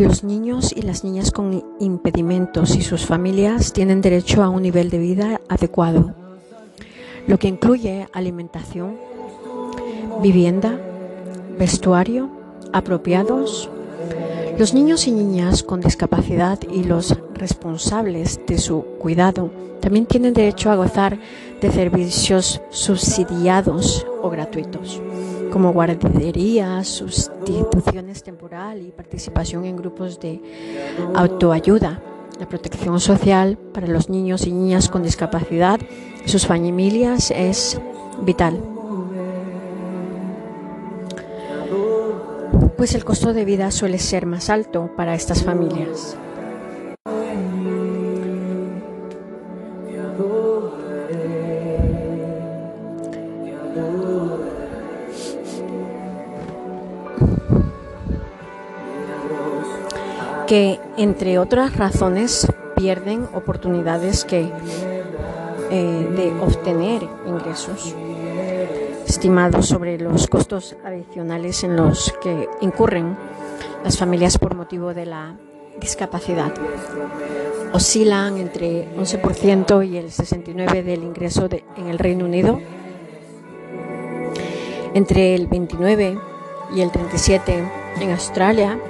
Los niños y las niñas con impedimentos y sus familias tienen derecho a un nivel de vida adecuado, lo que incluye alimentación, vivienda, vestuario apropiados. Los niños y niñas con discapacidad y los responsables de su cuidado también tienen derecho a gozar de servicios subsidiados o gratuitos como guarderías, sustituciones temporal y participación en grupos de autoayuda. La protección social para los niños y niñas con discapacidad sus familias es vital. Pues el costo de vida suele ser más alto para estas familias. Que, entre otras razones, pierden oportunidades que, eh, de obtener ingresos estimados sobre los costos adicionales en los que incurren las familias por motivo de la discapacidad. Oscilan entre 11% y el 69% del ingreso en el Reino Unido, entre el 29% y el 37% en Australia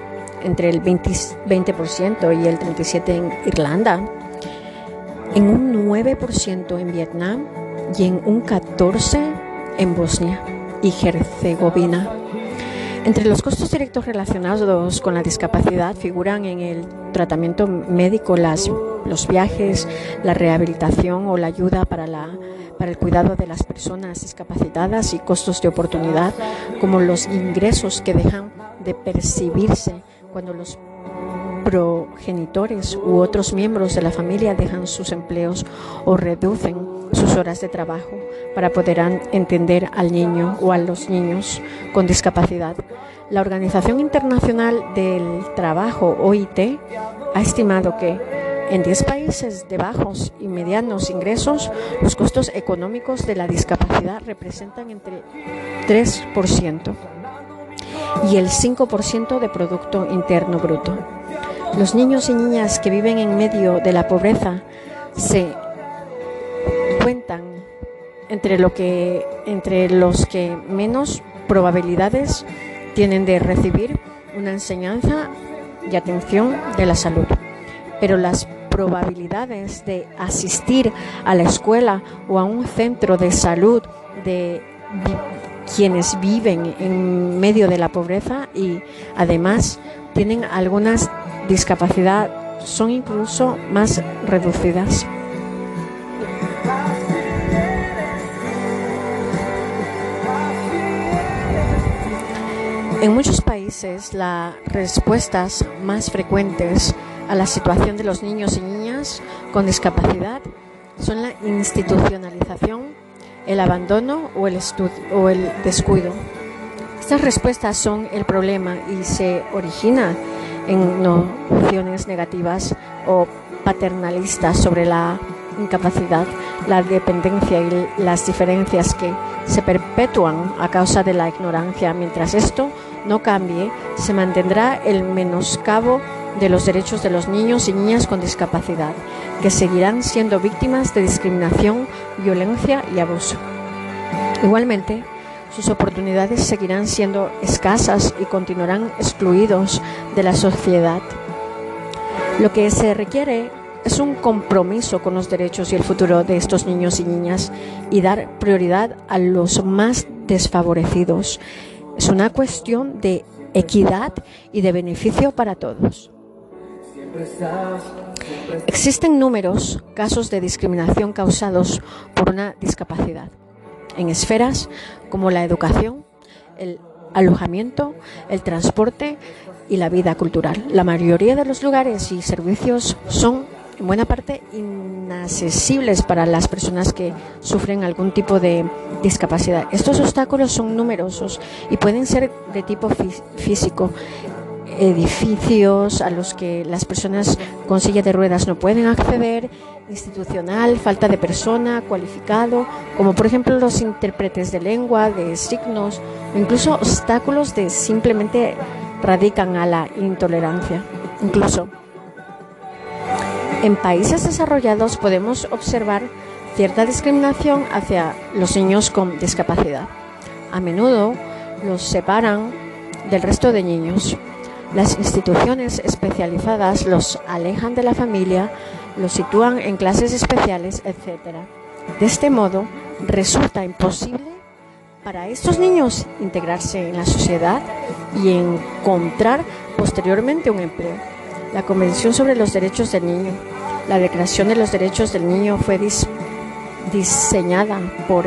entre el 20, y el 37% en Irlanda, en un 9% en Vietnam y en un 14% en Bosnia y Herzegovina. Entre los costos directos relacionados con la discapacidad figuran en el tratamiento médico las, los viajes, la rehabilitación o la ayuda para, la, para el cuidado de las personas discapacitadas y costos de oportunidad, como los ingresos que dejan de percibirse cuando los progenitores u otros miembros de la familia dejan sus empleos o reducen sus horas de trabajo para poder entender al niño o a los niños con discapacidad. La Organización Internacional del Trabajo, OIT, ha estimado que en 10 países de bajos y medianos ingresos, los costos económicos de la discapacidad representan entre 3% y el 5% de Producto Interno Bruto. Los niños y niñas que viven en medio de la pobreza se cuentan entre, lo que, entre los que menos probabilidades tienen de recibir una enseñanza y atención de la salud. Pero las probabilidades de asistir a la escuela o a un centro de salud de quienes viven en medio de la pobreza y además tienen algunas discapacidad son incluso más reducidas. En muchos países las respuestas más frecuentes a la situación de los niños y niñas con discapacidad son la institucionalización el abandono o el, o el descuido. Estas respuestas son el problema y se originan en nociones negativas o paternalistas sobre la incapacidad, la dependencia y las diferencias que se perpetúan a causa de la ignorancia. Mientras esto no cambie, se mantendrá el menoscabo de los derechos de los niños y niñas con discapacidad, que seguirán siendo víctimas de discriminación, violencia y abuso. Igualmente, sus oportunidades seguirán siendo escasas y continuarán excluidos de la sociedad. Lo que se requiere es un compromiso con los derechos y el futuro de estos niños y niñas y dar prioridad a los más desfavorecidos. Es una cuestión de equidad y de beneficio para todos. Existen números casos de discriminación causados por una discapacidad en esferas como la educación, el alojamiento, el transporte y la vida cultural. La mayoría de los lugares y servicios son en buena parte inaccesibles para las personas que sufren algún tipo de discapacidad. Estos obstáculos son numerosos y pueden ser de tipo físico, edificios a los que las personas con silla de ruedas no pueden acceder, institucional, falta de persona cualificado, como por ejemplo los intérpretes de lengua, de signos, incluso obstáculos de simplemente radican a la intolerancia. Incluso en países desarrollados podemos observar cierta discriminación hacia los niños con discapacidad. A menudo los separan del resto de niños. Las instituciones especializadas los alejan de la familia, los sitúan en clases especiales, etc. De este modo, resulta imposible para estos niños integrarse en la sociedad y encontrar posteriormente un empleo. La Convención sobre los Derechos del Niño. La Declaración de los Derechos del Niño fue diseñada por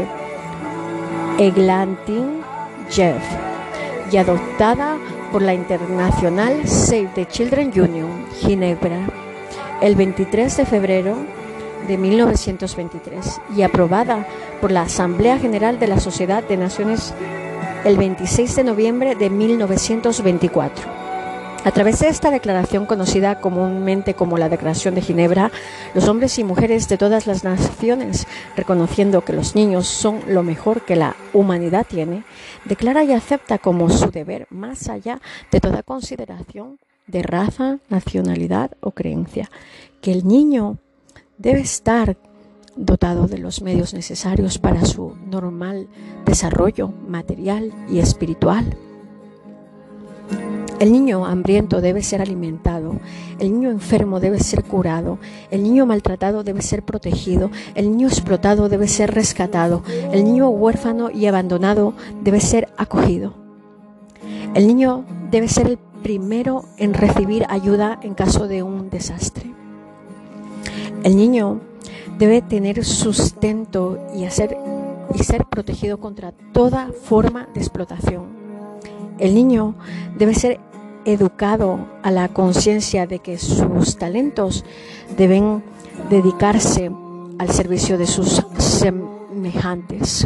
Eglantin Jeff y adoptada por la Internacional Save the Children Union, Ginebra, el 23 de febrero de 1923 y aprobada por la Asamblea General de la Sociedad de Naciones el 26 de noviembre de 1924. A través de esta declaración, conocida comúnmente como la Declaración de Ginebra, los hombres y mujeres de todas las naciones, reconociendo que los niños son lo mejor que la humanidad tiene, declara y acepta como su deber, más allá de toda consideración de raza, nacionalidad o creencia, que el niño debe estar dotado de los medios necesarios para su normal desarrollo material y espiritual el niño hambriento debe ser alimentado, el niño enfermo debe ser curado, el niño maltratado debe ser protegido, el niño explotado debe ser rescatado, el niño huérfano y abandonado debe ser acogido. El niño debe ser el primero en recibir ayuda en caso de un desastre. El niño debe tener sustento y, y ser protegido contra toda forma de explotación. El niño debe ser educado a la conciencia de que sus talentos deben dedicarse al servicio de sus semejantes.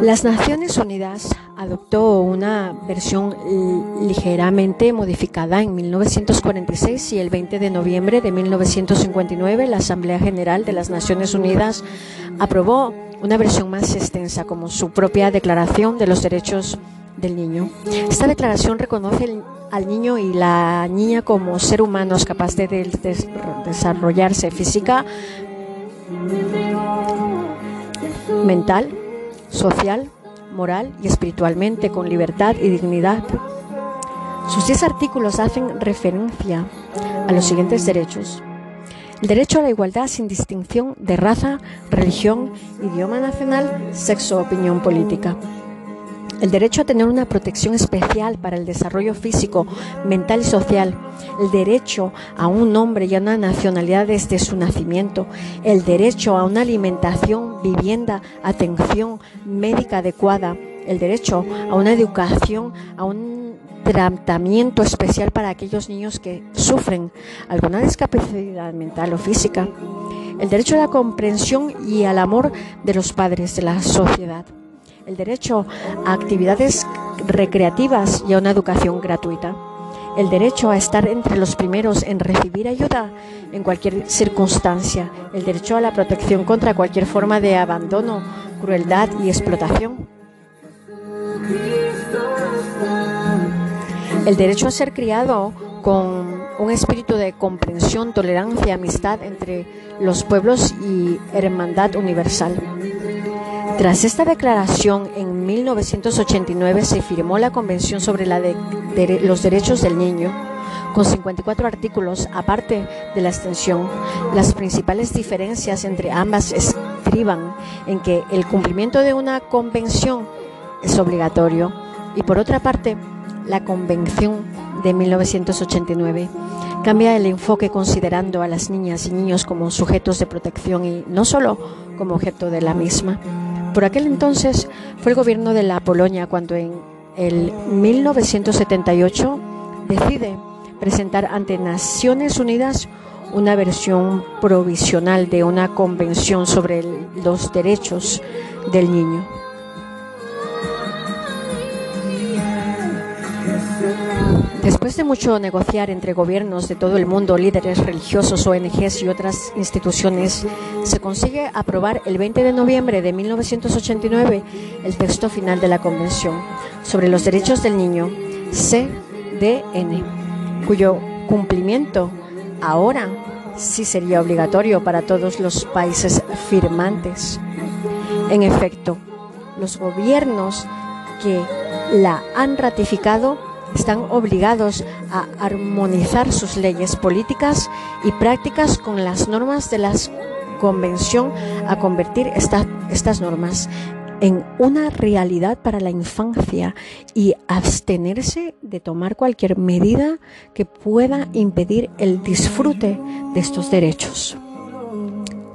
Las Naciones Unidas adoptó una versión ligeramente modificada en 1946 y el 20 de noviembre de 1959 la Asamblea General de las Naciones Unidas aprobó una versión más extensa como su propia Declaración de los Derechos del Niño. Esta declaración reconoce al niño y la niña como ser humanos capaces de desarrollarse física, mental, social, moral y espiritualmente con libertad y dignidad. Sus diez artículos hacen referencia a los siguientes derechos. El derecho a la igualdad sin distinción de raza, religión, idioma nacional, sexo opinión política el derecho a tener una protección especial para el desarrollo físico, mental y social, el derecho a un nombre y a una nacionalidad desde su nacimiento, el derecho a una alimentación, vivienda, atención médica adecuada, el derecho a una educación, a un tratamiento especial para aquellos niños que sufren alguna discapacidad mental o física, el derecho a la comprensión y al amor de los padres de la sociedad el derecho a actividades recreativas y a una educación gratuita, el derecho a estar entre los primeros en recibir ayuda en cualquier circunstancia, el derecho a la protección contra cualquier forma de abandono, crueldad y explotación. El derecho a ser criado con un espíritu de comprensión, tolerancia, amistad entre los pueblos y hermandad universal. Tras esta declaración, en 1989 se firmó la Convención sobre los Derechos del Niño, con 54 artículos, aparte de la extensión. Las principales diferencias entre ambas estriban en que el cumplimiento de una convención es obligatorio y, por otra parte, la Convención de 1989 cambia el enfoque considerando a las niñas y niños como sujetos de protección y no solo como objeto de la misma. Por aquel entonces fue el gobierno de la Polonia cuando en el 1978 decide presentar ante Naciones Unidas una versión provisional de una convención sobre los derechos del niño. Después de mucho negociar entre gobiernos de todo el mundo, líderes religiosos, ONGs y otras instituciones, se consigue aprobar el 20 de noviembre de 1989 el texto final de la Convención sobre los Derechos del Niño. CDN, cuyo cumplimiento ahora sí sería obligatorio para todos los países firmantes. En efecto, los gobiernos que la han ratificado están obligados a armonizar sus leyes políticas y prácticas con las normas de la Convención, a convertir estas normas en una realidad para la infancia y abstenerse de tomar cualquier medida que pueda impedir el disfrute de estos derechos.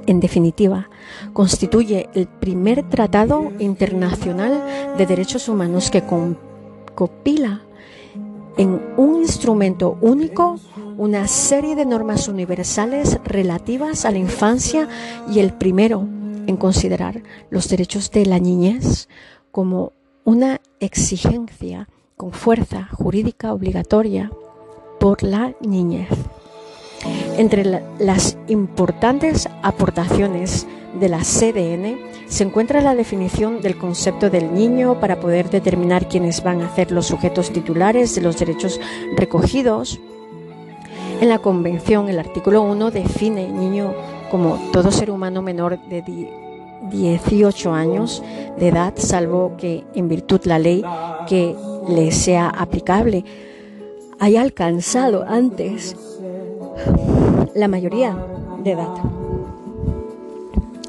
En definitiva, constituye el primer tratado internacional de derechos humanos que compila en un instrumento único una serie de normas universales relativas a la infancia y el primero en considerar los derechos de la niñez como una exigencia con fuerza jurídica obligatoria por la niñez. Entre las importantes aportaciones de la CDN se encuentra la definición del concepto del niño para poder determinar quiénes van a ser los sujetos titulares de los derechos recogidos. En la Convención, el artículo 1 define niño como todo ser humano menor de 18 años de edad, salvo que en virtud la ley que le sea aplicable haya alcanzado antes la mayoría de edad.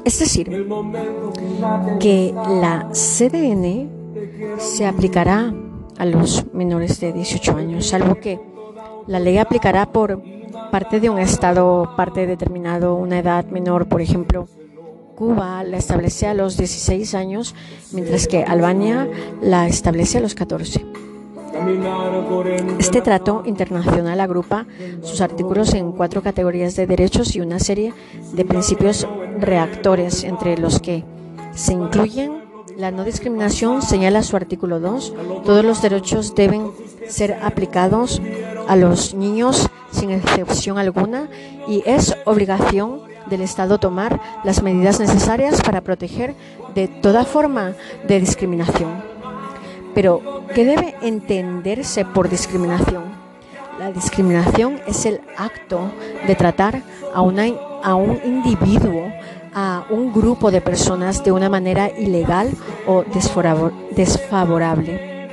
Es decir, que la CDN se aplicará a los menores de 18 años, salvo que la ley aplicará por parte de un estado, parte determinado, una edad menor, por ejemplo, Cuba la establece a los 16 años, mientras que Albania la establece a los 14. Este trato internacional agrupa sus artículos en cuatro categorías de derechos y una serie de principios reactores, entre los que se incluyen la no discriminación, señala su artículo 2, todos los derechos deben ser aplicados a los niños sin excepción alguna y es obligación del Estado tomar las medidas necesarias para proteger de toda forma de discriminación. Pero, ¿qué debe entenderse por discriminación? La discriminación es el acto de tratar a, a un individuo, a un grupo de personas de una manera ilegal o desfavorable.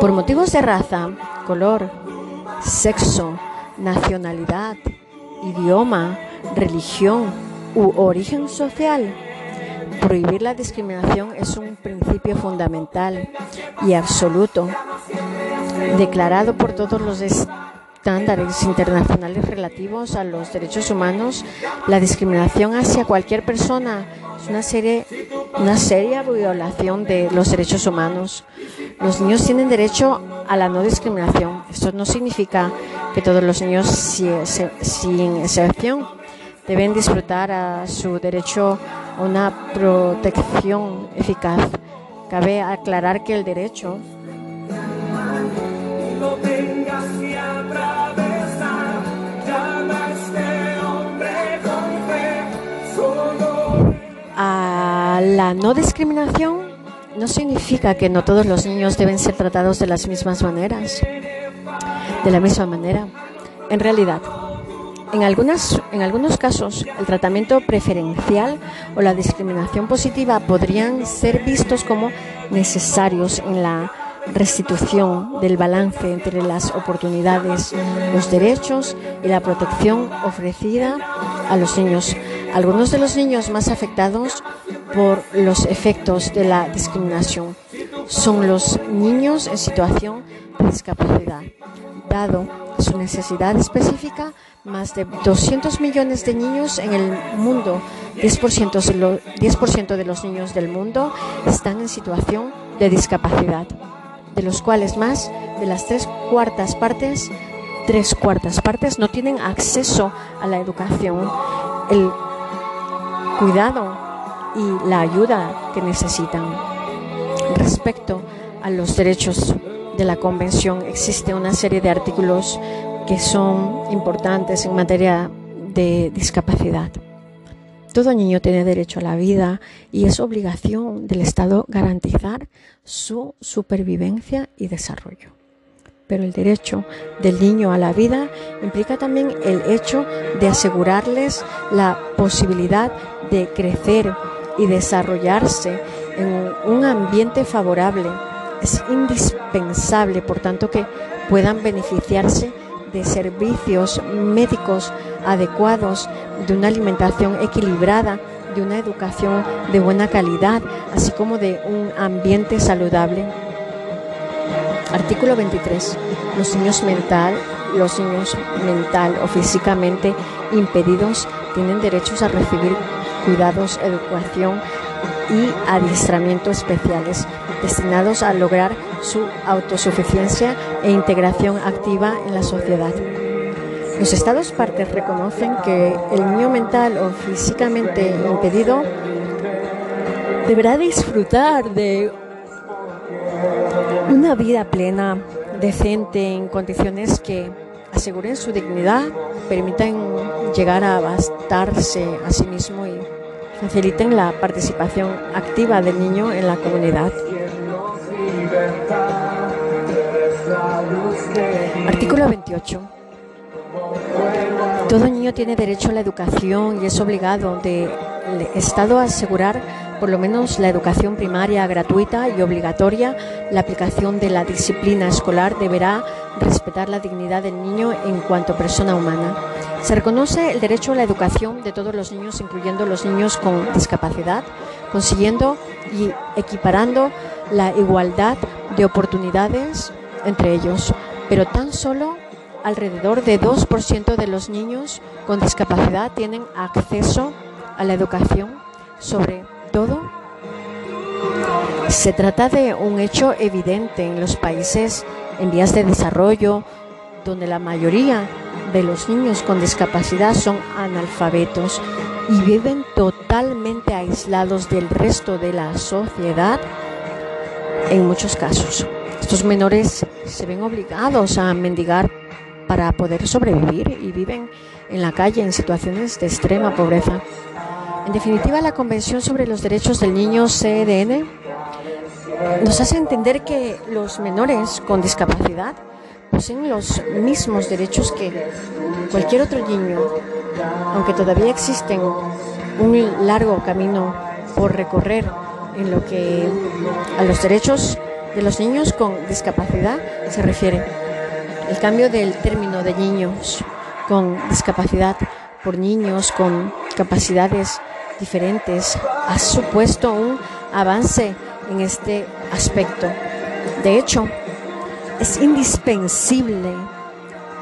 Por motivos de raza, color, sexo, nacionalidad, idioma, religión u origen social. Prohibir la discriminación es un principio fundamental y absoluto, declarado por todos los estándares internacionales relativos a los derechos humanos. La discriminación hacia cualquier persona es una, serie, una seria violación de los derechos humanos. Los niños tienen derecho a la no discriminación. Esto no significa que todos los niños, sin excepción, deben disfrutar a su derecho a una protección eficaz. Cabe aclarar que el derecho a la no discriminación no significa que no todos los niños deben ser tratados de las mismas maneras, de la misma manera. En realidad, en, algunas, en algunos casos, el tratamiento preferencial o la discriminación positiva podrían ser vistos como necesarios en la restitución del balance entre las oportunidades, los derechos y la protección ofrecida a los niños. Algunos de los niños más afectados por los efectos de la discriminación son los niños en situación de discapacidad, dado su necesidad específica más de 200 millones de niños en el mundo, 10%, de, los niños del mundo están en situación de discapacidad, de los cuales más de las tres cuartas partes, tres cuartas partes no tienen acceso a la educación, cuidado y la ayuda que necesitan. Respecto a los derechos de la Convención, existe una serie de artículos que son importantes en materia de discapacidad. Todo niño tiene derecho a la vida y es obligación del Estado garantizar su supervivencia y desarrollo. Pero el derecho del niño a la vida implica también el hecho de asegurarles la posibilidad de crecer y desarrollarse en un ambiente favorable. Es indispensable, por tanto, que puedan beneficiarse de servicios médicos adecuados, de una alimentación equilibrada, de una educación de buena calidad, así como de un ambiente saludable. Artículo 23. Los niños mental, los niños mental o físicamente impedidos tienen derechos a recibir cuidados, educación y adiestramiento especiales destinados a lograr su autosuficiencia e integración activa en la sociedad. Los Estados partes reconocen que el niño mental o físicamente impedido deberá disfrutar de una vida plena, decente, en condiciones que aseguren su dignidad, permitan llegar a bastarse a sí mismo y faciliten la participación activa del niño en la comunidad. Artículo 28. Todo niño tiene derecho a la educación y es obligado del Estado a asegurar por lo menos la educación primaria gratuita y obligatoria. La aplicación de la disciplina escolar deberá respetar la dignidad del niño en cuanto persona humana. Se reconoce el derecho a la educación de todos los niños, incluyendo los niños con discapacidad, consiguiendo y equiparando la igualdad de oportunidades entre ellos, pero tan solo alrededor de 2% de los niños con discapacidad tienen acceso a la educación. Sobre todo, se trata de un hecho evidente en los países en vías de desarrollo, donde la mayoría de los niños con discapacidad son analfabetos y viven totalmente aislados del resto de la sociedad en muchos casos. Estos menores se ven obligados a mendigar para poder sobrevivir y viven en la calle en situaciones de extrema pobreza. En definitiva, la Convención sobre los Derechos del Niño CDN nos hace entender que los menores con discapacidad poseen los mismos derechos que cualquier otro niño, aunque todavía existen un largo camino por recorrer en lo que a los derechos de los niños con discapacidad se refiere. El cambio del término de niños con discapacidad por niños con capacidades diferentes ha supuesto un avance en este aspecto. De hecho, es indispensable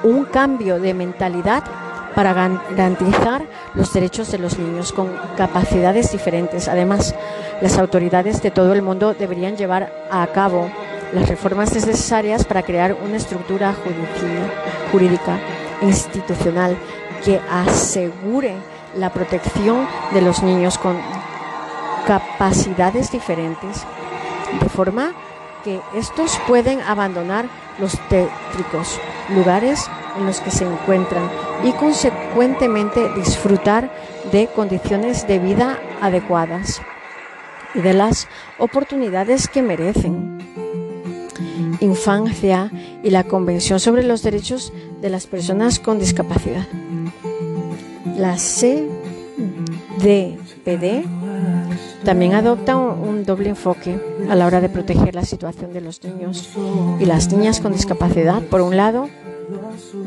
un cambio de mentalidad para garantizar los derechos de los niños con capacidades diferentes. Además, las autoridades de todo el mundo deberían llevar a cabo las reformas necesarias para crear una estructura jurídica institucional que asegure la protección de los niños con capacidades diferentes, de forma que estos pueden abandonar los tétricos lugares en los que se encuentran y consecuentemente disfrutar de condiciones de vida adecuadas y de las oportunidades que merecen. Infancia y la Convención sobre los Derechos de las Personas con Discapacidad. La CDPD también adopta un doble enfoque a la hora de proteger la situación de los niños y las niñas con discapacidad. Por un lado,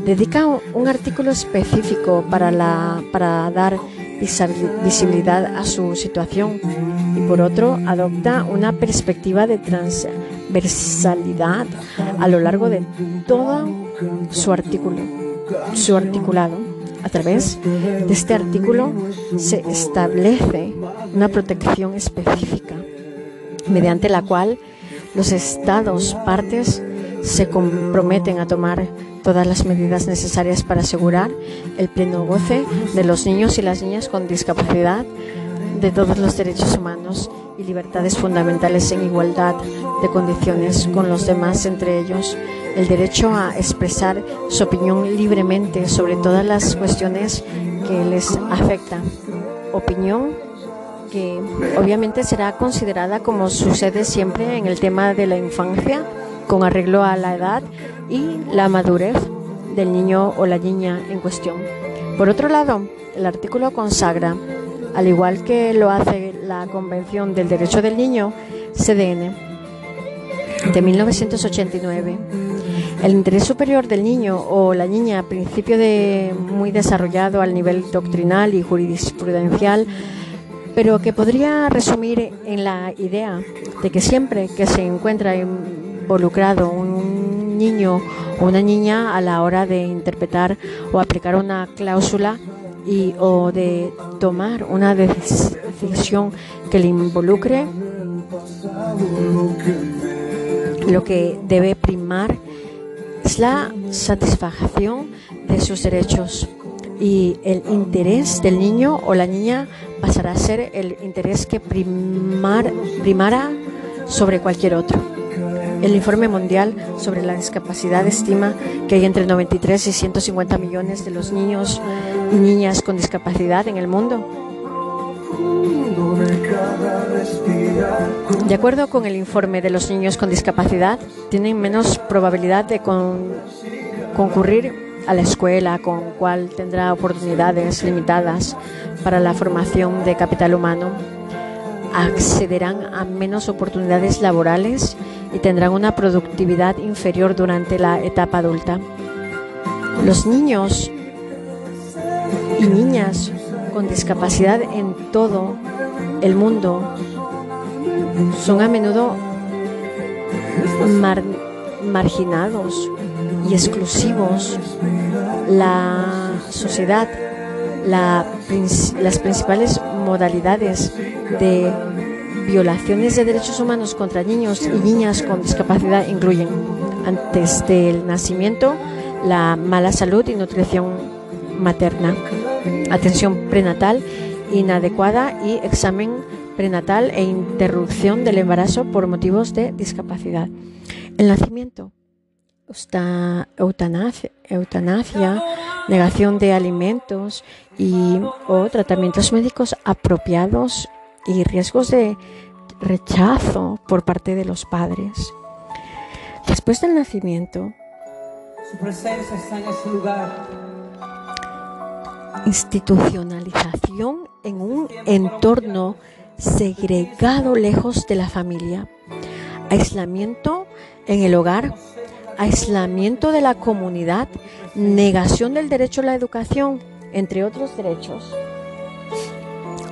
dedica un artículo específico para, la, para dar visibilidad a su situación y por otro adopta una perspectiva de transversalidad a lo largo de todo su artículo, su articulado. A través de este artículo se establece una protección específica mediante la cual los estados partes se comprometen a tomar todas las medidas necesarias para asegurar el pleno goce de los niños y las niñas con discapacidad de todos los derechos humanos y libertades fundamentales en igualdad de condiciones con los demás, entre ellos el derecho a expresar su opinión libremente sobre todas las cuestiones que les afectan. Opinión que obviamente será considerada como sucede siempre en el tema de la infancia con arreglo a la edad y la madurez del niño o la niña en cuestión. Por otro lado, el artículo consagra, al igual que lo hace la Convención del Derecho del Niño, CDN, de 1989, el interés superior del niño o la niña, principio de muy desarrollado al nivel doctrinal y jurisprudencial, pero que podría resumir en la idea de que siempre que se encuentra involucrado un niño o una niña a la hora de interpretar o aplicar una cláusula y o de tomar una decisión que le involucre, lo que debe primar es la satisfacción de sus derechos y el interés del niño o la niña pasará a ser el interés que primar, primara sobre cualquier otro. El informe mundial sobre la discapacidad estima que hay entre 93 y 150 millones de los niños y niñas con discapacidad en el mundo. De acuerdo con el informe de los niños con discapacidad, tienen menos probabilidad de concurrir a la escuela, con cual tendrá oportunidades limitadas para la formación de capital humano. Accederán a menos oportunidades laborales y tendrán una productividad inferior durante la etapa adulta. Los niños y niñas con discapacidad en todo el mundo son a menudo marginados y exclusivos. La sociedad, las principales modalidades de violaciones de derechos humanos contra niños y niñas con discapacidad incluyen, antes del nacimiento, la mala salud y nutrición materna, atención prenatal inadecuada y examen prenatal e interrupción del embarazo por motivos de discapacidad. El nacimiento, eutanasia, negación de alimentos y o tratamientos médicos apropiados y riesgos de rechazo por parte de los padres. Después del nacimiento, su presencia está en ese lugar. Institucionalización en un entorno segregado lejos de la familia. Aislamiento en el hogar, aislamiento de la comunidad, negación del derecho a la educación, entre otros derechos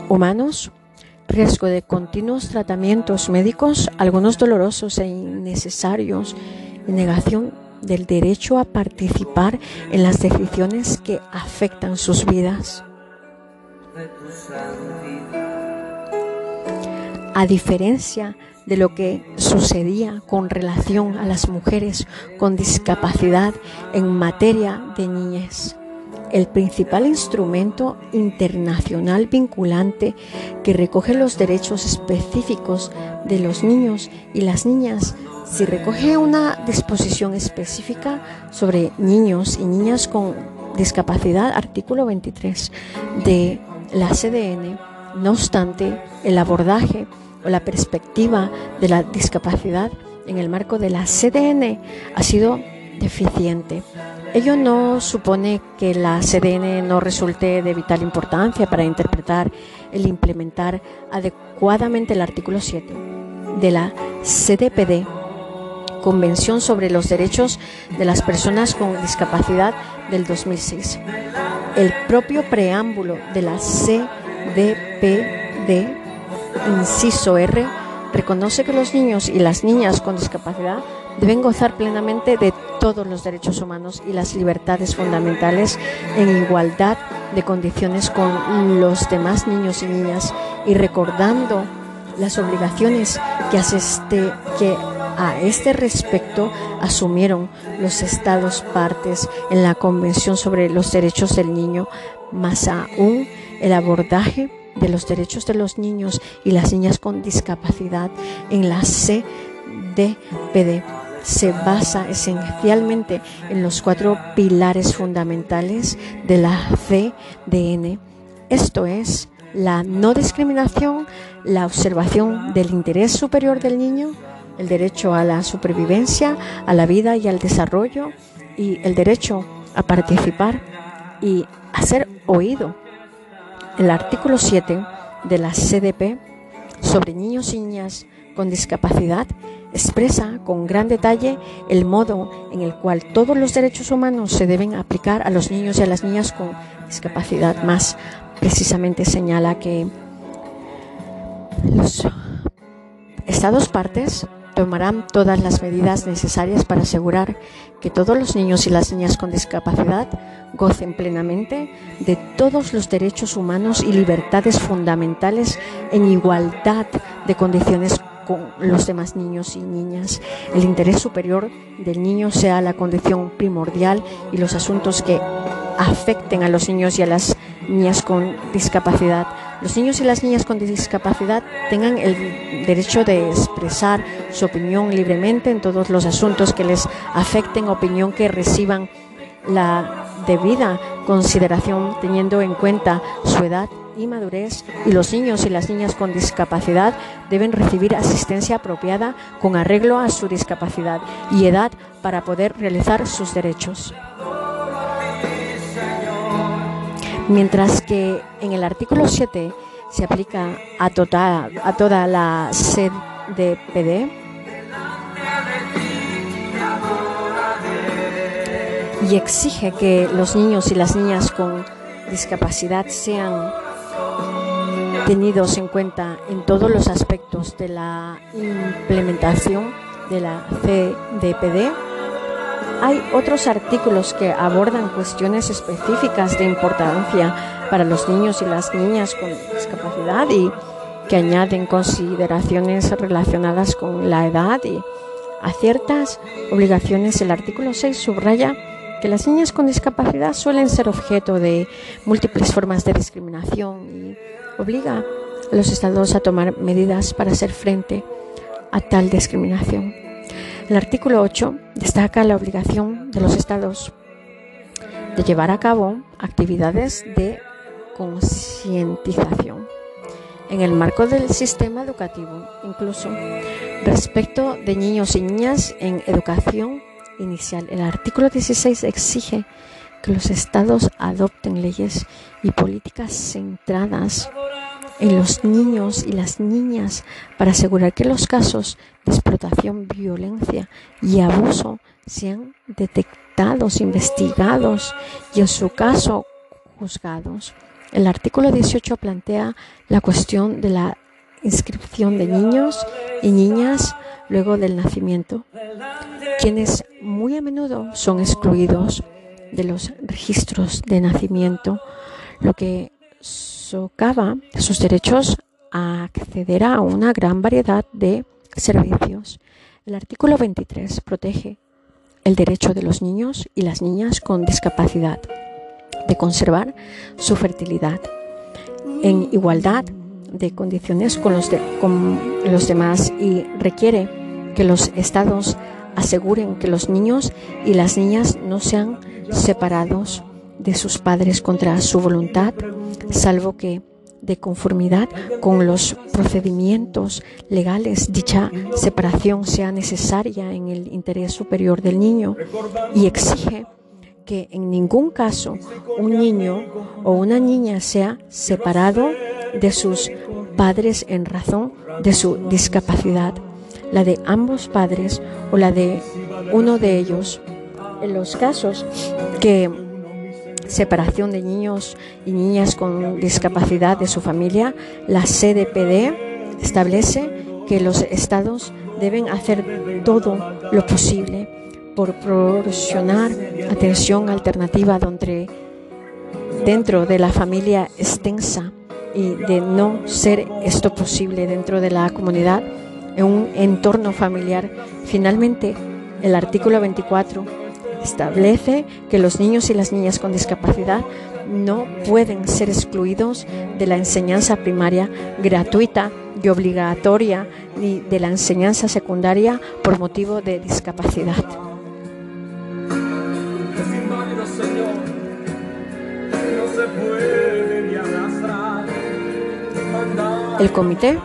humanos riesgo de continuos tratamientos médicos, algunos dolorosos e innecesarios, y negación del derecho a participar en las decisiones que afectan sus vidas. A diferencia de lo que sucedía con relación a las mujeres con discapacidad en materia de niñez el principal instrumento internacional vinculante que recoge los derechos específicos de los niños y las niñas si recoge una disposición específica sobre niños y niñas con discapacidad, artículo 23 de la CDN. No obstante, el abordaje o la perspectiva de la discapacidad en el marco de la CDN ha sido deficiente. Ello no supone que la CDN no resulte de vital importancia para interpretar el implementar adecuadamente el artículo 7 de la CDPD, Convención sobre los Derechos de las Personas con Discapacidad del 2006. El propio preámbulo de la CDPD, inciso R, reconoce que los niños y las niñas con discapacidad deben gozar plenamente de todos los derechos humanos y las libertades fundamentales en igualdad de condiciones con los demás niños y niñas y recordando las obligaciones que, este, que a este respecto asumieron los estados partes en la Convención sobre los Derechos del Niño, más aún el abordaje de los derechos de los niños y las niñas con discapacidad en la CDPD se basa esencialmente en los cuatro pilares fundamentales de la CDN. Esto es la no discriminación, la observación del interés superior del niño, el derecho a la supervivencia, a la vida y al desarrollo y el derecho a participar y a ser oído. El artículo 7 de la CDP sobre niños y niñas con discapacidad expresa con gran detalle el modo en el cual todos los derechos humanos se deben aplicar a los niños y a las niñas con discapacidad. Más precisamente señala que los Estados partes tomarán todas las medidas necesarias para asegurar que todos los niños y las niñas con discapacidad gocen plenamente de todos los derechos humanos y libertades fundamentales en igualdad de condiciones con los demás niños y niñas. El interés superior del niño sea la condición primordial y los asuntos que afecten a los niños y a las niñas con discapacidad. Los niños y las niñas con discapacidad tengan el derecho de expresar su opinión libremente en todos los asuntos que les afecten, opinión que reciban la debida consideración teniendo en cuenta su edad y madurez y los niños y las niñas con discapacidad deben recibir asistencia apropiada con arreglo a su discapacidad y edad para poder realizar sus derechos. Mientras que en el artículo 7 se aplica a, toda, a toda la CDPD y exige que los niños y las niñas con discapacidad sean tenidos en cuenta en todos los aspectos de la implementación de la CDPD. Hay otros artículos que abordan cuestiones específicas de importancia para los niños y las niñas con discapacidad y que añaden consideraciones relacionadas con la edad y a ciertas obligaciones. El artículo 6 subraya que las niñas con discapacidad suelen ser objeto de múltiples formas de discriminación y obliga a los estados a tomar medidas para hacer frente a tal discriminación. El artículo 8 destaca la obligación de los estados de llevar a cabo actividades de concientización en el marco del sistema educativo, incluso respecto de niños y niñas en educación inicial. El artículo 16 exige que los estados adopten leyes y políticas centradas en los niños y las niñas para asegurar que los casos de explotación, violencia y abuso sean detectados, investigados y en su caso juzgados. El artículo 18 plantea la cuestión de la inscripción de niños y niñas luego del nacimiento, quienes muy a menudo son excluidos de los registros de nacimiento, lo que socava sus derechos a acceder a una gran variedad de servicios. El artículo 23 protege el derecho de los niños y las niñas con discapacidad de conservar su fertilidad en igualdad de condiciones con los, con los demás y requiere que los estados aseguren que los niños y las niñas no sean separados de sus padres contra su voluntad, salvo que de conformidad con los procedimientos legales dicha separación sea necesaria en el interés superior del niño y exige que en ningún caso un niño o una niña sea separado de sus padres en razón de su discapacidad, la de ambos padres o la de uno de ellos. En los casos que separación de niños y niñas con discapacidad de su familia, la CDPD establece que los estados deben hacer todo lo posible por proporcionar atención alternativa donde dentro de la familia extensa y de no ser esto posible dentro de la comunidad en un entorno familiar. Finalmente, el artículo 24 establece que los niños y las niñas con discapacidad no pueden ser excluidos de la enseñanza primaria gratuita y obligatoria ni de la enseñanza secundaria por motivo de discapacidad. El comité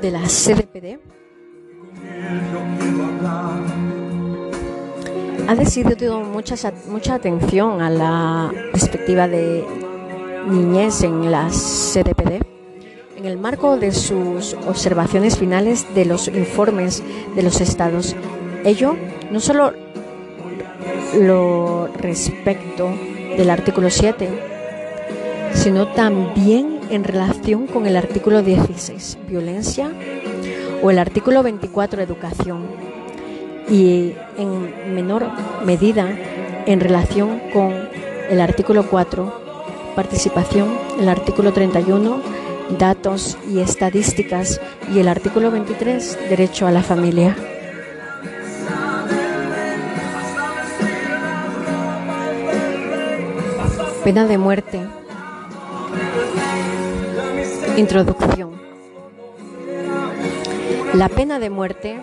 de la CDPD ha decidido mucha, mucha atención a la perspectiva de niñez en la CDPD en el marco de sus observaciones finales de los informes de los estados. Ello no solo lo respecto del artículo 7, sino también en relación con el artículo 16, violencia, o el artículo 24, educación, y en menor medida en relación con el artículo 4, participación, el artículo 31, datos y estadísticas, y el artículo 23, derecho a la familia. Pena de muerte. Introducción. La pena de muerte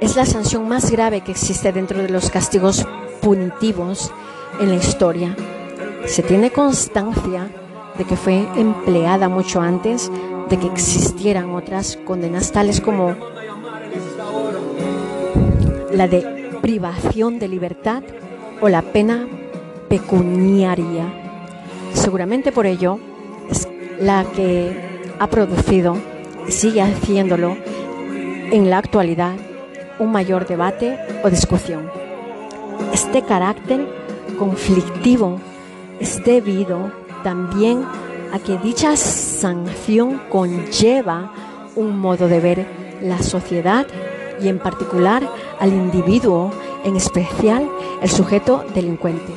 es la sanción más grave que existe dentro de los castigos punitivos en la historia. Se tiene constancia de que fue empleada mucho antes de que existieran otras condenas tales como la de privación de libertad o la pena pecuniaria. Seguramente por ello es la que ha producido y sigue haciéndolo en la actualidad un mayor debate o discusión. Este carácter conflictivo es debido también a que dicha sanción conlleva un modo de ver la sociedad y en particular al individuo, en especial el sujeto delincuente.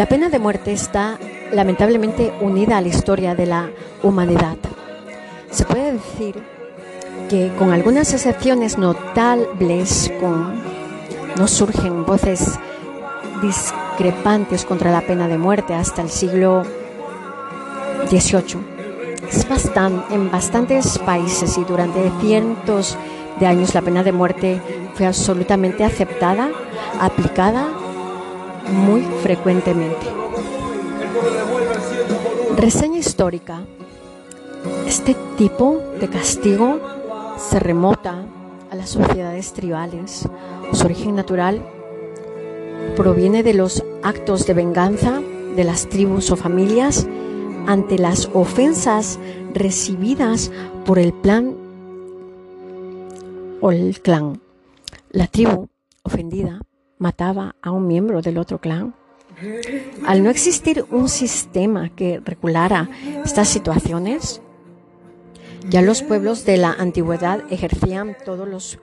La pena de muerte está lamentablemente unida a la historia de la humanidad. Se puede decir que con algunas excepciones notables no surgen voces discrepantes contra la pena de muerte hasta el siglo XVIII. Es en bastantes países y durante cientos de años la pena de muerte fue absolutamente aceptada, aplicada muy frecuentemente. Reseña histórica. Este tipo de castigo se remota a las sociedades tribales. Su origen natural proviene de los actos de venganza de las tribus o familias ante las ofensas recibidas por el plan o el clan. La tribu ofendida mataba a un miembro del otro clan. Al no existir un sistema que regulara estas situaciones, ya los pueblos de la antigüedad ejercían todos los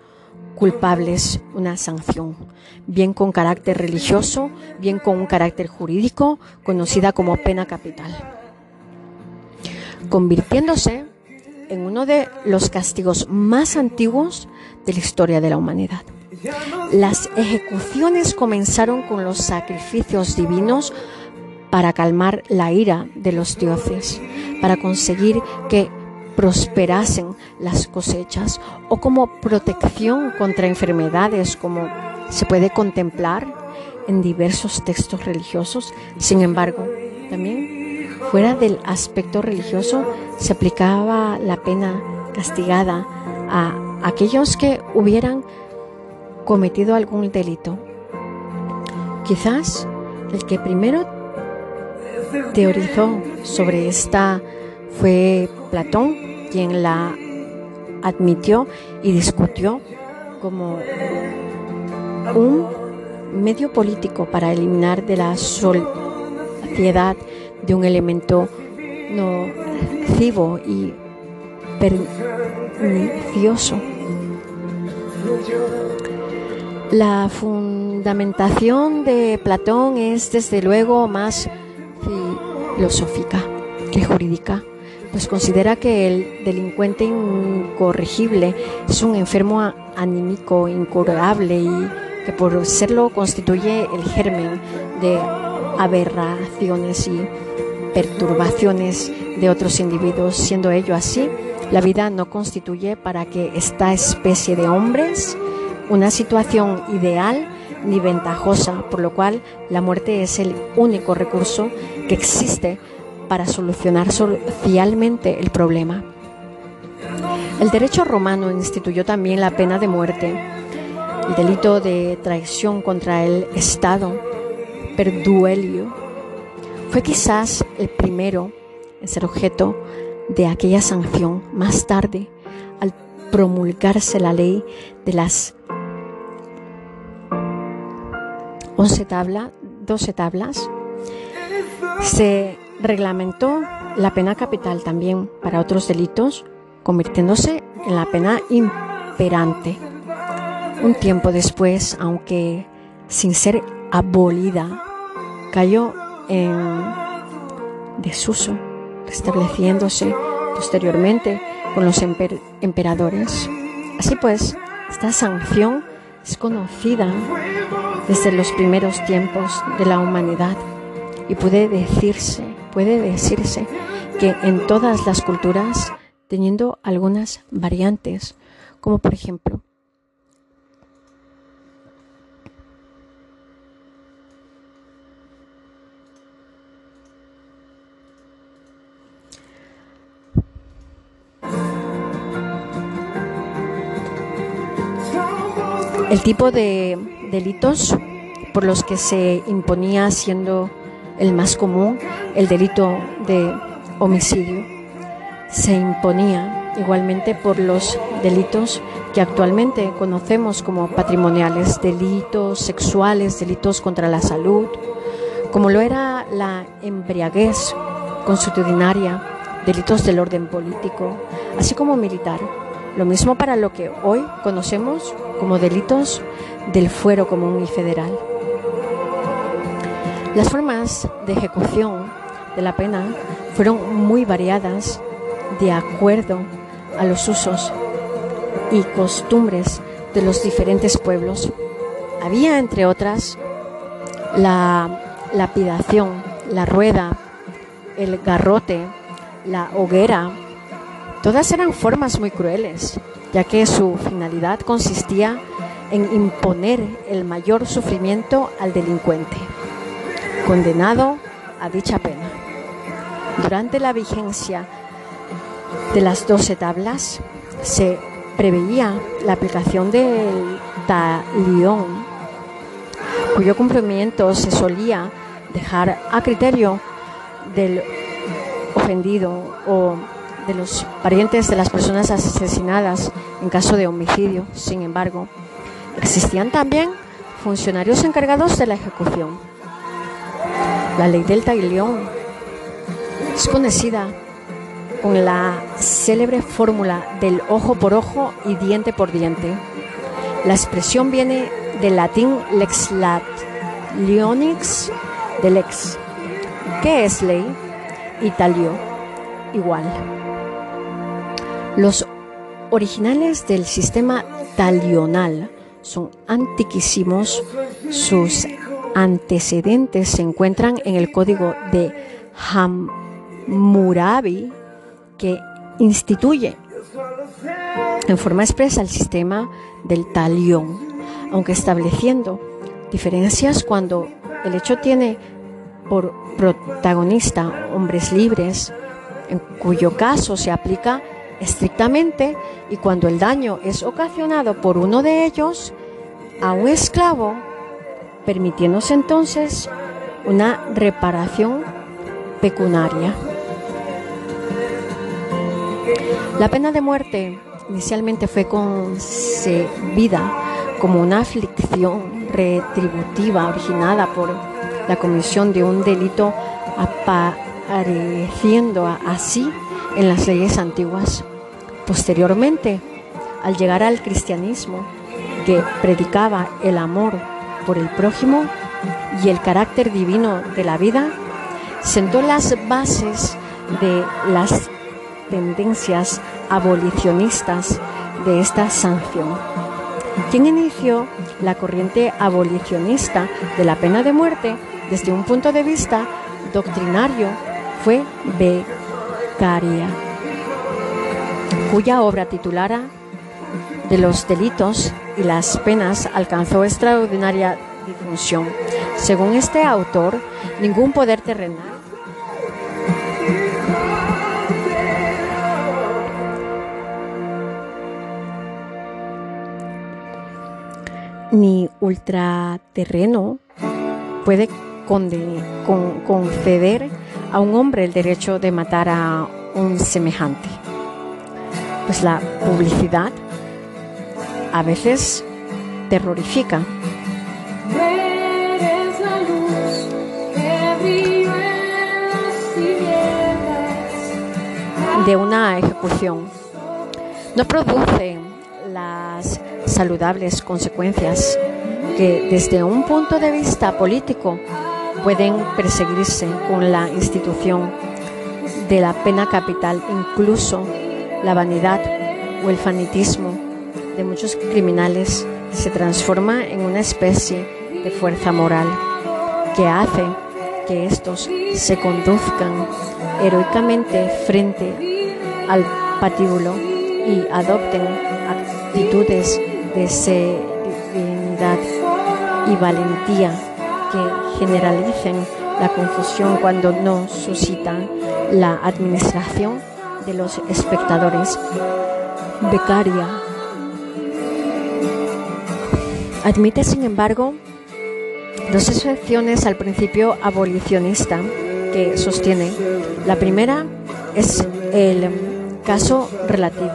culpables una sanción, bien con carácter religioso, bien con un carácter jurídico, conocida como pena capital, convirtiéndose en uno de los castigos más antiguos de la historia de la humanidad. Las ejecuciones comenzaron con los sacrificios divinos para calmar la ira de los dioses, para conseguir que prosperasen las cosechas o como protección contra enfermedades como se puede contemplar en diversos textos religiosos. Sin embargo, también fuera del aspecto religioso se aplicaba la pena castigada a aquellos que hubieran cometido algún delito. Quizás el que primero teorizó sobre esta fue Platón, quien la admitió y discutió como un medio político para eliminar de la sociedad de un elemento nocivo y pernicioso la fundamentación de Platón es desde luego más filosófica que jurídica, pues considera que el delincuente incorregible es un enfermo anímico incurable y que por serlo constituye el germen de aberraciones y perturbaciones de otros individuos. Siendo ello así, la vida no constituye para que esta especie de hombres una situación ideal ni ventajosa, por lo cual la muerte es el único recurso que existe para solucionar socialmente el problema. El derecho romano instituyó también la pena de muerte, el delito de traición contra el Estado, perduelio. Fue quizás el primero en ser objeto de aquella sanción. Más tarde, al promulgarse la ley de las once tablas, 12 tablas, se reglamentó la pena capital también para otros delitos, convirtiéndose en la pena imperante. Un tiempo después, aunque sin ser abolida, cayó en desuso, restableciéndose posteriormente con los emperadores. Así pues, esta sanción es conocida desde los primeros tiempos de la humanidad. Y puede decirse, puede decirse que en todas las culturas, teniendo algunas variantes, como por ejemplo el tipo de delitos por los que se imponía siendo el más común, el delito de homicidio. Se imponía igualmente por los delitos que actualmente conocemos como patrimoniales, delitos sexuales, delitos contra la salud, como lo era la embriaguez consuetudinaria, delitos del orden político, así como militar. Lo mismo para lo que hoy conocemos como delitos del fuero común y federal. Las formas de ejecución de la pena fueron muy variadas de acuerdo a los usos y costumbres de los diferentes pueblos. Había, entre otras, la lapidación, la rueda, el garrote, la hoguera. Todas eran formas muy crueles, ya que su finalidad consistía en imponer el mayor sufrimiento al delincuente, condenado a dicha pena. Durante la vigencia de las doce tablas se preveía la aplicación del talión, cuyo cumplimiento se solía dejar a criterio del ofendido o de los parientes de las personas asesinadas en caso de homicidio. Sin embargo, Existían también funcionarios encargados de la ejecución. La ley del taglión es conocida con la célebre fórmula del ojo por ojo y diente por diente. La expresión viene del latín lex lat, leonix de lex, que es ley, italio, igual. Los originales del sistema talional son antiquísimos. Sus antecedentes se encuentran en el código de Hammurabi que instituye en forma expresa el sistema del talión, aunque estableciendo diferencias cuando el hecho tiene por protagonista hombres libres, en cuyo caso se aplica estrictamente y cuando el daño es ocasionado por uno de ellos a un esclavo, permitiéndose entonces una reparación pecuniaria. La pena de muerte inicialmente fue concebida como una aflicción retributiva originada por la comisión de un delito apareciendo así en las leyes antiguas. Posteriormente, al llegar al cristianismo, que predicaba el amor por el prójimo y el carácter divino de la vida, sentó las bases de las tendencias abolicionistas de esta sanción. Quien inició la corriente abolicionista de la pena de muerte desde un punto de vista doctrinario fue B Cuya obra titulada De los delitos y las penas alcanzó extraordinaria difusión. Según este autor, ningún poder terrenal ni ultraterreno puede conceder a un hombre el derecho de matar a un semejante. Pues la publicidad a veces terrorifica. de una ejecución. No produce las saludables consecuencias que desde un punto de vista político pueden perseguirse con la institución de la pena capital, incluso la vanidad o el fanatismo de muchos criminales se transforma en una especie de fuerza moral que hace que estos se conduzcan heroicamente frente al patíbulo y adopten actitudes de serenidad y valentía que generalicen la confusión cuando no suscitan la administración de los espectadores. Becaria admite, sin embargo, dos excepciones al principio abolicionista que sostiene. La primera es el caso relativo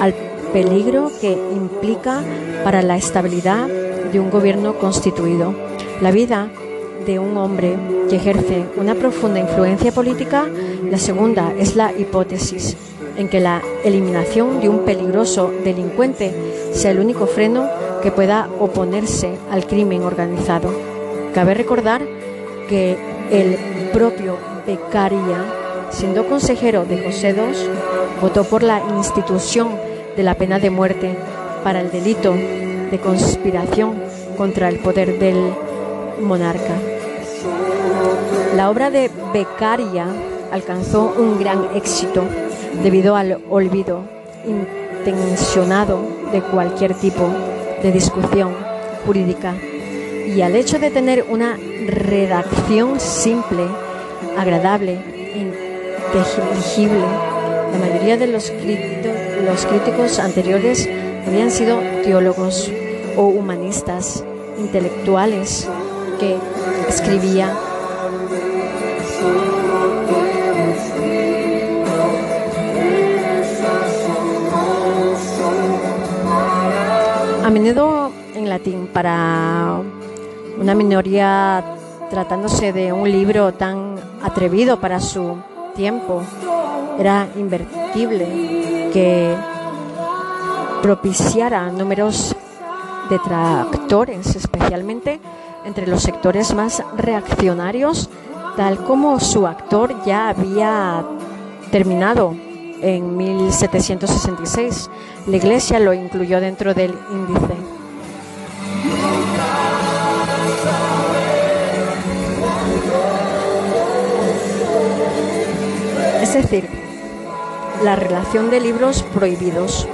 al peligro que implica para la estabilidad de un gobierno constituido. La vida de un hombre que ejerce una profunda influencia política. La segunda es la hipótesis en que la eliminación de un peligroso delincuente sea el único freno que pueda oponerse al crimen organizado. Cabe recordar que el propio Beccaria, siendo consejero de José II, votó por la institución de la pena de muerte para el delito de conspiración contra el poder del monarca. La obra de Beccaria alcanzó un gran éxito debido al olvido intencionado de cualquier tipo de discusión jurídica y al hecho de tener una redacción simple, agradable, inteligible. La mayoría de los, los críticos anteriores habían sido teólogos o humanistas, intelectuales que escribía a menudo en latín para una minoría tratándose de un libro tan atrevido para su tiempo. Era invertible que propiciara números detractores, especialmente entre los sectores más reaccionarios, tal como su actor ya había terminado en 1766. La Iglesia lo incluyó dentro del índice. Es decir, la relación de libros prohibidos.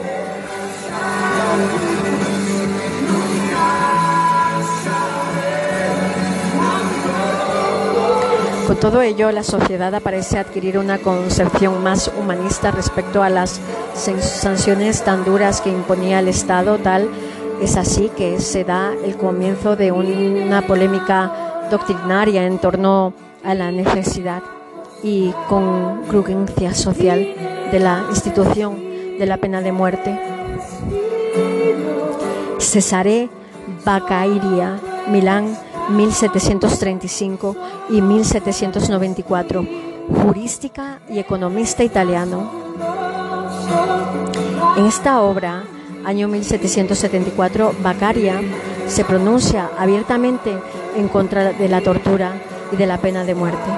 Todo ello, la sociedad aparece adquirir una concepción más humanista respecto a las sanciones tan duras que imponía el Estado, tal es así que se da el comienzo de una polémica doctrinaria en torno a la necesidad y congruencia social de la institución de la pena de muerte. Cesare Bacairia, Milán, 1735 y 1794, jurística y economista italiano. En esta obra, año 1774, Baccaria se pronuncia abiertamente en contra de la tortura y de la pena de muerte.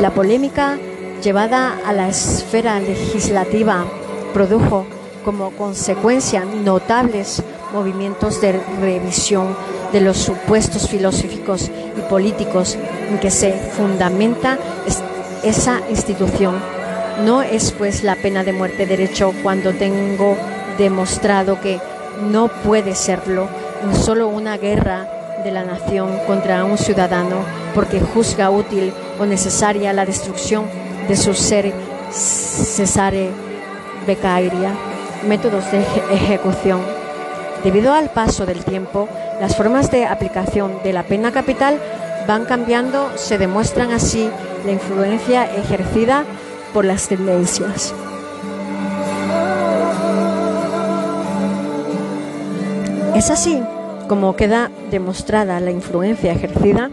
La polémica llevada a la esfera legislativa produjo como consecuencia notables movimientos de revisión de los supuestos filosóficos y políticos en que se fundamenta esa institución. No es pues la pena de muerte derecho cuando tengo demostrado que no puede serlo en solo una guerra de la nación contra un ciudadano porque juzga útil o necesaria la destrucción de su ser Cesare Beccaria métodos de ejecución. Debido al paso del tiempo, las formas de aplicación de la pena capital van cambiando, se demuestran así la influencia ejercida por las tendencias. Es así como queda demostrada la influencia ejercida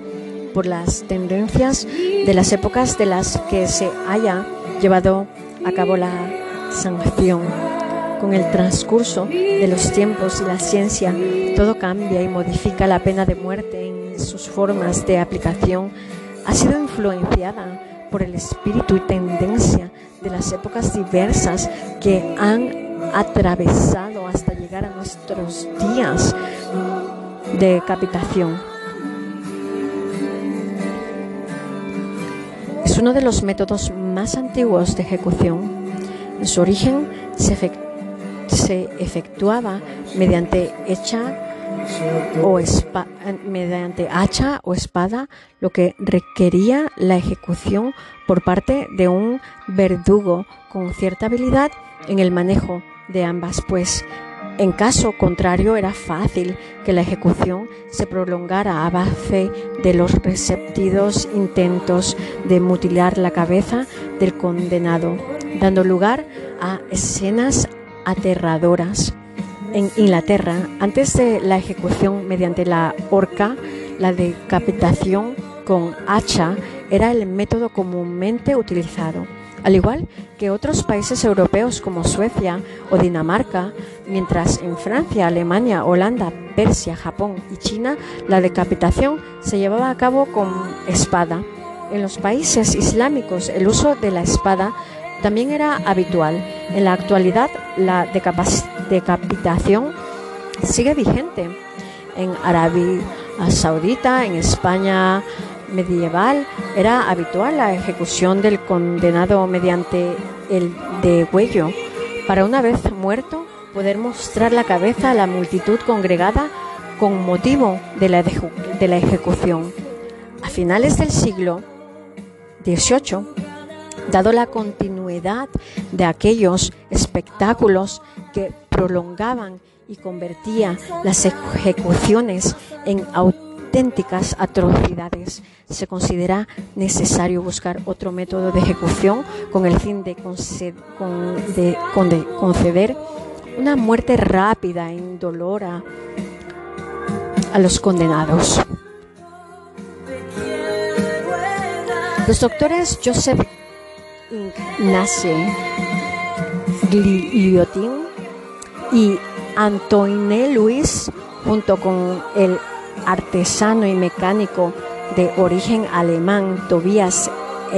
por las tendencias de las épocas de las que se haya llevado a cabo la sanción. Con el transcurso de los tiempos y la ciencia, todo cambia y modifica la pena de muerte en sus formas de aplicación. Ha sido influenciada por el espíritu y tendencia de las épocas diversas que han atravesado hasta llegar a nuestros días de decapitación. Es uno de los métodos más antiguos de ejecución. En su origen se, efectuaba mediante o mediante hacha o espada, lo que requería la ejecución por parte de un verdugo con cierta habilidad en el manejo de ambas, pues en caso contrario, era fácil que la ejecución se prolongara a base de los receptivos intentos de mutilar la cabeza del condenado, dando lugar a escenas aterradoras. En Inglaterra, antes de la ejecución mediante la horca, la decapitación con hacha era el método comúnmente utilizado al igual que otros países europeos como Suecia o Dinamarca, mientras en Francia, Alemania, Holanda, Persia, Japón y China la decapitación se llevaba a cabo con espada. En los países islámicos el uso de la espada también era habitual. En la actualidad la decapitación sigue vigente. En Arabia Saudita, en España, medieval era habitual la ejecución del condenado mediante el degüello, para una vez muerto poder mostrar la cabeza a la multitud congregada con motivo de la, de la ejecución. A finales del siglo XVIII, dado la continuidad de aquellos espectáculos que prolongaban y convertía las ejecuciones en auténticas atrocidades. Se considera necesario buscar otro método de ejecución con el fin de, conceder una muerte rápida e indolora a los condenados. Los doctores Joseph Ignace Guillotin y Antoine Louis, junto con el artesano y mecánico de origen alemán Tobias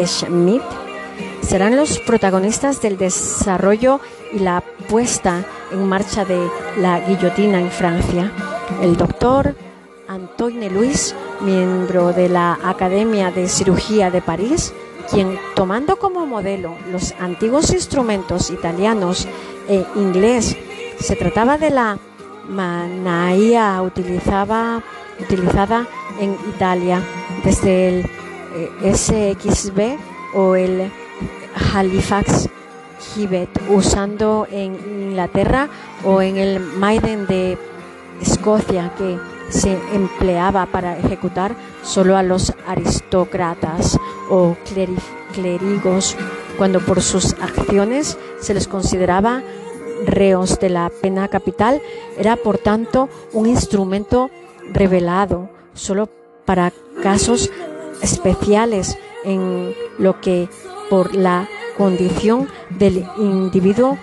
Schmidt, serán los protagonistas del desarrollo y la puesta en marcha de la guillotina en Francia. El doctor Antoine Louis, miembro de la Academia de Cirugía de París, quien tomando como modelo los antiguos instrumentos italianos e inglés, se trataba de la manaía utilizaba utilizada en Italia desde el eh, SXB o el Halifax Gibbet, usando en Inglaterra o en el Maiden de Escocia, que se empleaba para ejecutar solo a los aristócratas o clérigos, cuando por sus acciones se les consideraba reos de la pena capital, era por tanto un instrumento revelado solo para casos especiales en lo que por la condición del individuo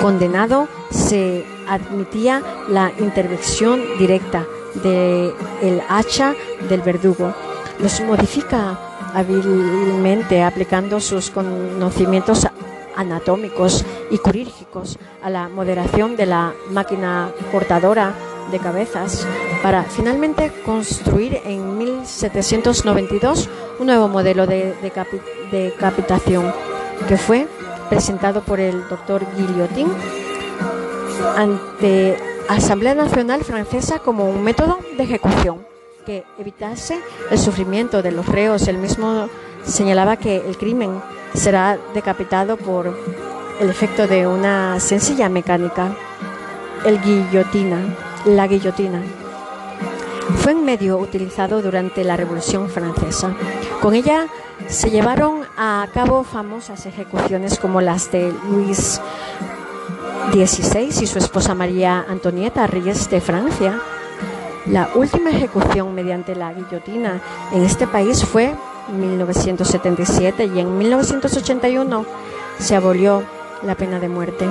condenado se admitía la intervención directa del el hacha del verdugo. Los modifica hábilmente aplicando sus conocimientos anatómicos y quirúrgicos a la moderación de la máquina cortadora de cabezas para finalmente construir en 1792 un nuevo modelo de, decapitación que fue presentado por el doctor Guillotin ante Asamblea Nacional Francesa como un método de ejecución que evitase el sufrimiento de los reos. El mismo señalaba que el crimen será decapitado por el efecto de una sencilla mecánica, el guillotina, la guillotina. Fue un medio utilizado durante la Revolución Francesa. Con ella se llevaron a cabo famosas ejecuciones como las de Luis XVI y su esposa María Antonieta, reyes de Francia. La última ejecución mediante la guillotina en este país fue en 1977 y en 1981 se abolió la pena de muerte.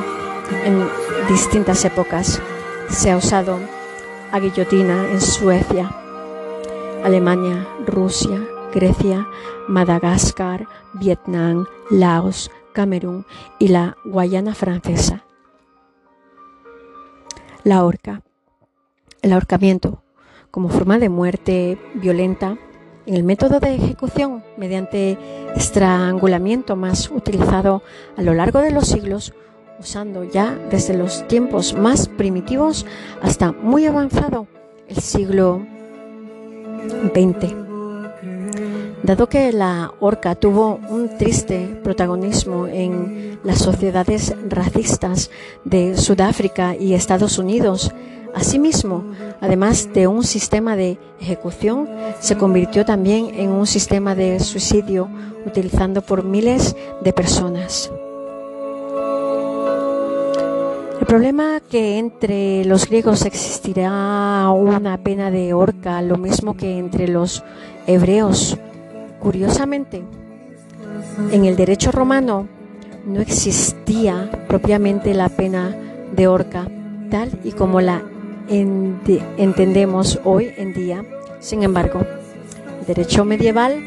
En distintas épocas se ha usado a guillotina en Suecia, Alemania, Rusia, Grecia, Madagascar, Vietnam, Laos, Camerún y la Guayana francesa. La horca. El ahorcamiento, como forma de muerte violenta, en el método de ejecución mediante estrangulamiento más utilizado a lo largo de los siglos, usando ya desde los tiempos más primitivos hasta muy avanzado el siglo XX. Dado que la horca tuvo un triste protagonismo en las sociedades racistas de Sudáfrica y Estados Unidos, asimismo, además de un sistema de ejecución, se convirtió también en un sistema de suicidio utilizando por miles de personas. El problema que entre los griegos existirá una pena de horca, lo mismo que entre los hebreos. Curiosamente, en el derecho romano no existía propiamente la pena de horca, tal y como la entendemos hoy en día. Sin embargo, en derecho medieval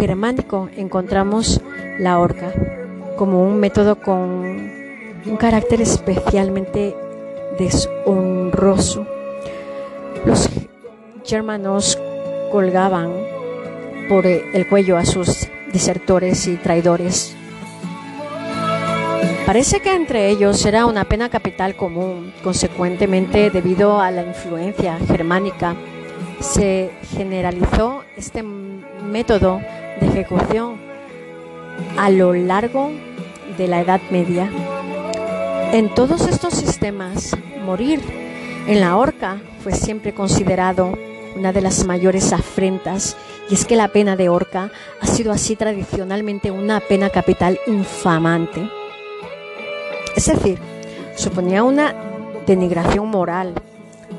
germánico encontramos la horca como un método con un carácter especialmente deshonroso. Los germanos colgaban por el cuello a sus desertores y traidores. Parece que entre ellos era una pena capital común, consecuentemente debido a la influencia germánica se generalizó este método de ejecución a lo largo de la Edad Media. En todos estos sistemas, morir en la horca fue siempre considerado una de las mayores afrentas y es que la pena de horca ha sido así tradicionalmente una pena capital infamante. Es decir, suponía una denigración moral,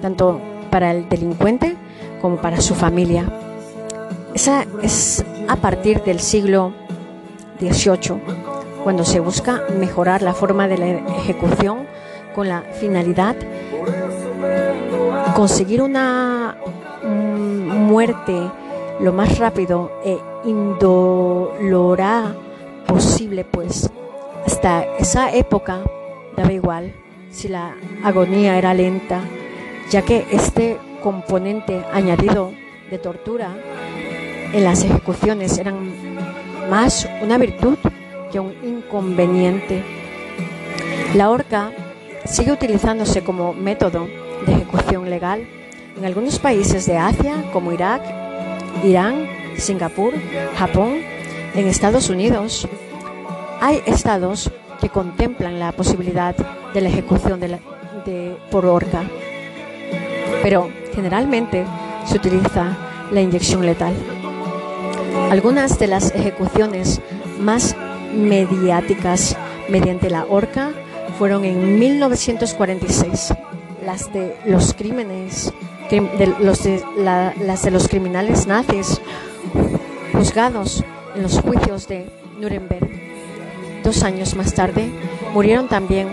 tanto para el delincuente como para su familia. Esa es a partir del siglo XVIII, cuando se busca mejorar la forma de la ejecución con la finalidad conseguir una muerte lo más rápido e indolora posible, pues hasta esa época daba igual si la agonía era lenta, ya que este componente añadido de tortura en las ejecuciones eran más una virtud que un inconveniente. La horca sigue utilizándose como método de ejecución legal en algunos países de Asia como Irak, Irán, Singapur, Japón, en Estados Unidos. Hay estados que contemplan la posibilidad de la ejecución de por horca, pero generalmente se utiliza la inyección letal. Algunas de las ejecuciones más mediáticas mediante la horca fueron en 1946, las de los crímenes, de los de las de los criminales nazis juzgados en los juicios de Nuremberg. Dos años más tarde murieron también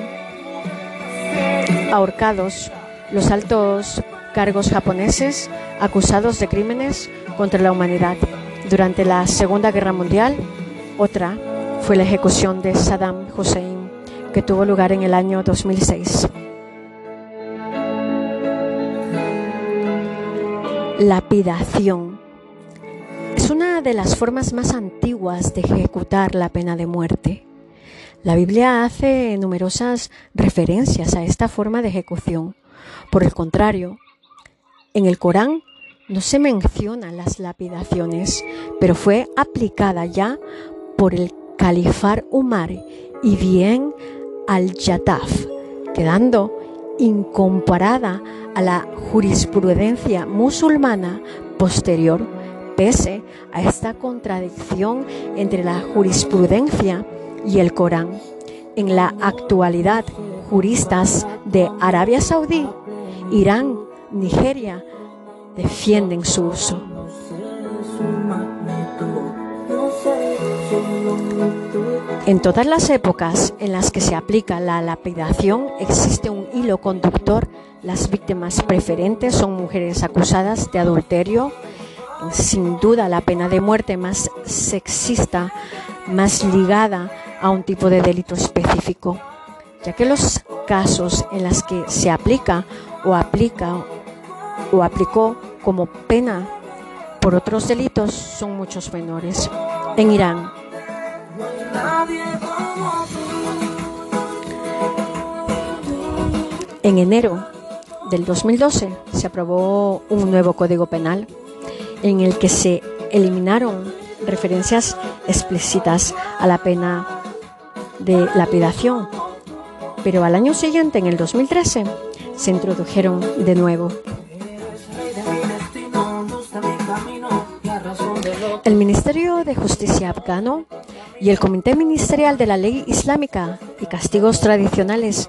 ahorcados los altos cargos japoneses acusados de crímenes contra la humanidad. Durante la Segunda Guerra Mundial, otra fue la ejecución de Saddam Hussein, que tuvo lugar en el año 2006. Lapidación es una de las formas más antiguas de ejecutar la pena de muerte. La Biblia hace numerosas referencias a esta forma de ejecución. Por el contrario, en el Corán no se mencionan las lapidaciones, pero fue aplicada ya por el califar Umar y bien al-Yataf, quedando incomparada a la jurisprudencia musulmana posterior, pese a esta contradicción entre la jurisprudencia y el Corán. En la actualidad, juristas de Arabia Saudí, Irán, Nigeria, defienden su uso. En todas las épocas en las que se aplica la lapidación existe un hilo conductor. Las víctimas preferentes son mujeres acusadas de adulterio. Sin duda la pena de muerte más sexista, más ligada a un tipo de delito específico, ya que los casos en los que se aplica o aplica o aplicó como pena por otros delitos son muchos menores. En Irán, en enero del 2012 se aprobó un nuevo código penal en el que se eliminaron referencias explícitas a la pena de lapidación, pero al año siguiente, en el 2013, se introdujeron de nuevo. El Ministerio de Justicia afgano y el Comité Ministerial de la Ley Islámica y Castigos Tradicionales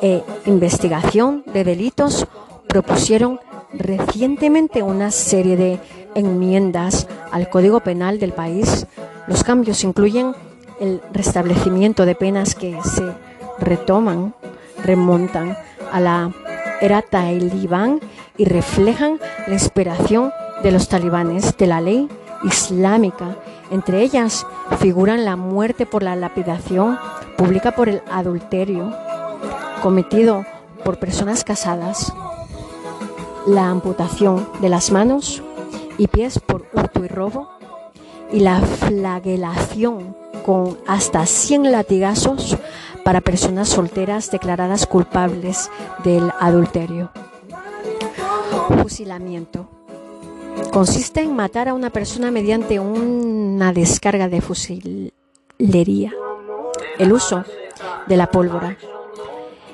e Investigación de Delitos propusieron recientemente una serie de enmiendas al Código Penal del país. Los cambios incluyen el restablecimiento de penas que se retoman, remontan a la era talibán y reflejan la inspiración de los talibanes de la ley islámica. Entre ellas figuran la muerte por la lapidación pública por el adulterio cometido por personas casadas, la amputación de las manos y pies por hurto y robo y la flagelación con hasta 100 latigazos para personas solteras declaradas culpables del adulterio. Fusilamiento. Consiste en matar a una persona mediante una descarga de fusilería. El uso de la pólvora.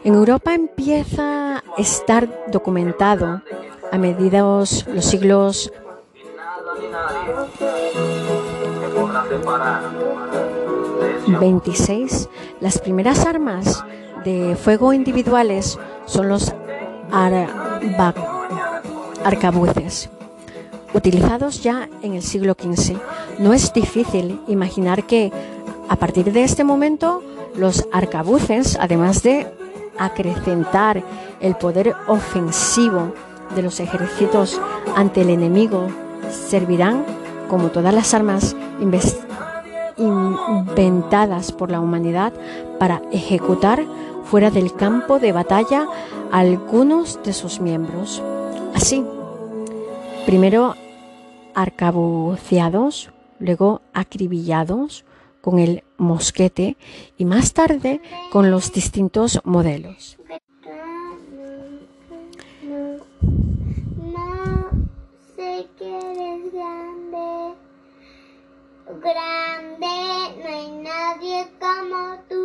En Europa empieza a estar documentado a mediados los siglos 26, las primeras armas de fuego individuales son los arcabuces, utilizados ya en el siglo XV. No es difícil imaginar que a partir de este momento los arcabuces, además de acrecentar el poder ofensivo de los ejércitos ante el enemigo, servirán como todas las armas inventadas por la humanidad para ejecutar fuera del campo de batalla a algunos de sus miembros. Así, primero arcabuceados, luego acribillados con el mosquete y más tarde con los distintos modelos. grande, no hay nadie como tú.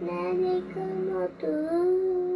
Nadie como tú.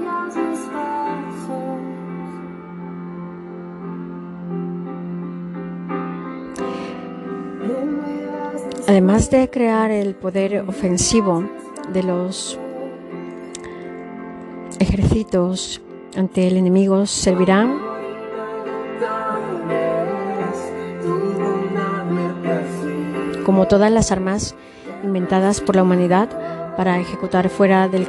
Además de crear el poder ofensivo de los ejércitos ante el enemigo, servirán como todas las armas inventadas por la humanidad para ejecutar fuera del